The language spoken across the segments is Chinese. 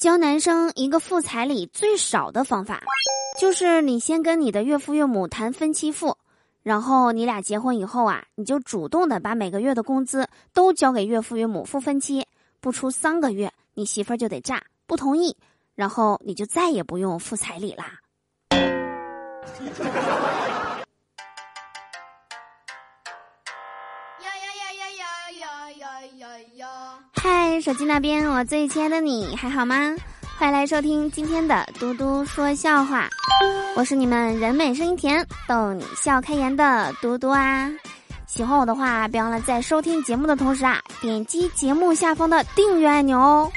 教男生一个付彩礼最少的方法，就是你先跟你的岳父岳母谈分期付，然后你俩结婚以后啊，你就主动的把每个月的工资都交给岳父岳母付分期，不出三个月，你媳妇儿就得炸，不同意，然后你就再也不用付彩礼啦。嗨，手机那边，我最亲爱的你还好吗？欢迎来收听今天的嘟嘟说笑话，我是你们人美声音甜、逗你笑开颜的嘟嘟啊！喜欢我的话，别忘了在收听节目的同时啊，点击节目下方的订阅按钮哦。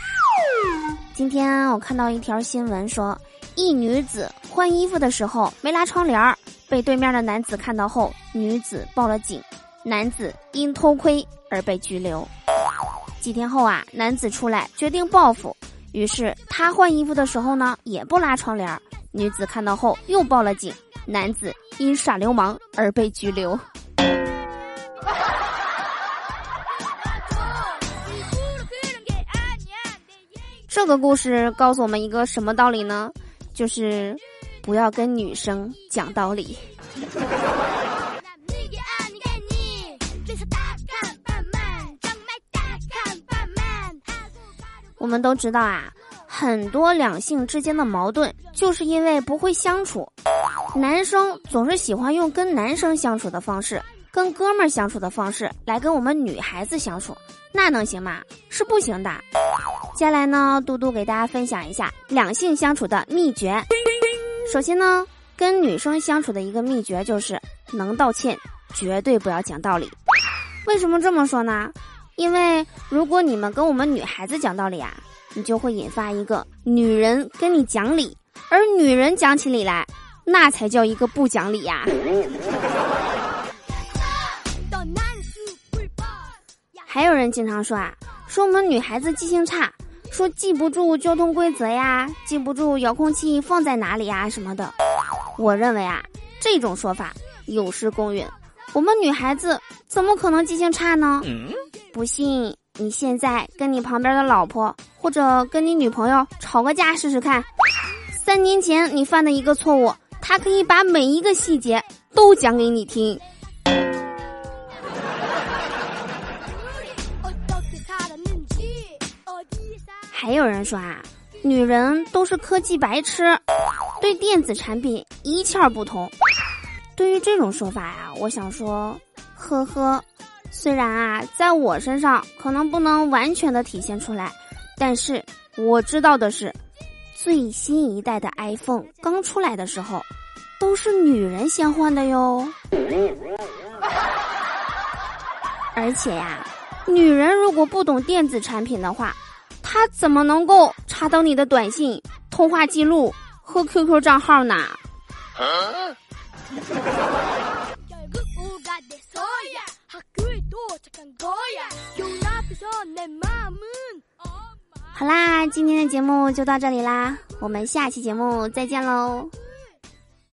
今天我看到一条新闻说，一女子换衣服的时候没拉窗帘，被对面的男子看到后，女子报了警，男子因偷窥而被拘留。几天后啊，男子出来决定报复，于是他换衣服的时候呢，也不拉窗帘。女子看到后又报了警，男子因耍流氓而被拘留。这个故事告诉我们一个什么道理呢？就是不要跟女生讲道理。我们都知道啊，很多两性之间的矛盾就是因为不会相处。男生总是喜欢用跟男生相处的方式，跟哥们儿相处的方式来跟我们女孩子相处，那能行吗？是不行的。接下来呢，嘟嘟给大家分享一下两性相处的秘诀。首先呢，跟女生相处的一个秘诀就是能道歉，绝对不要讲道理。为什么这么说呢？因为如果你们跟我们女孩子讲道理啊，你就会引发一个女人跟你讲理，而女人讲起理来，那才叫一个不讲理呀。还有人经常说啊，说我们女孩子记性差，说记不住交通规则呀，记不住遥控器放在哪里呀什么的。我认为啊，这种说法有失公允。我们女孩子怎么可能记性差呢？不信，你现在跟你旁边的老婆或者跟你女朋友吵个架试试看。三年前你犯的一个错误，他可以把每一个细节都讲给你听。还有人说啊，女人都是科技白痴，对电子产品一窍不通。对于这种说法呀，我想说，呵呵。虽然啊，在我身上可能不能完全的体现出来，但是我知道的是，最新一代的 iPhone 刚出来的时候，都是女人先换的哟。而且呀，女人如果不懂电子产品的话，她怎么能够查到你的短信、通话记录和 QQ 账号呢？好啦，今天的节目就到这里啦，我们下期节目再见喽。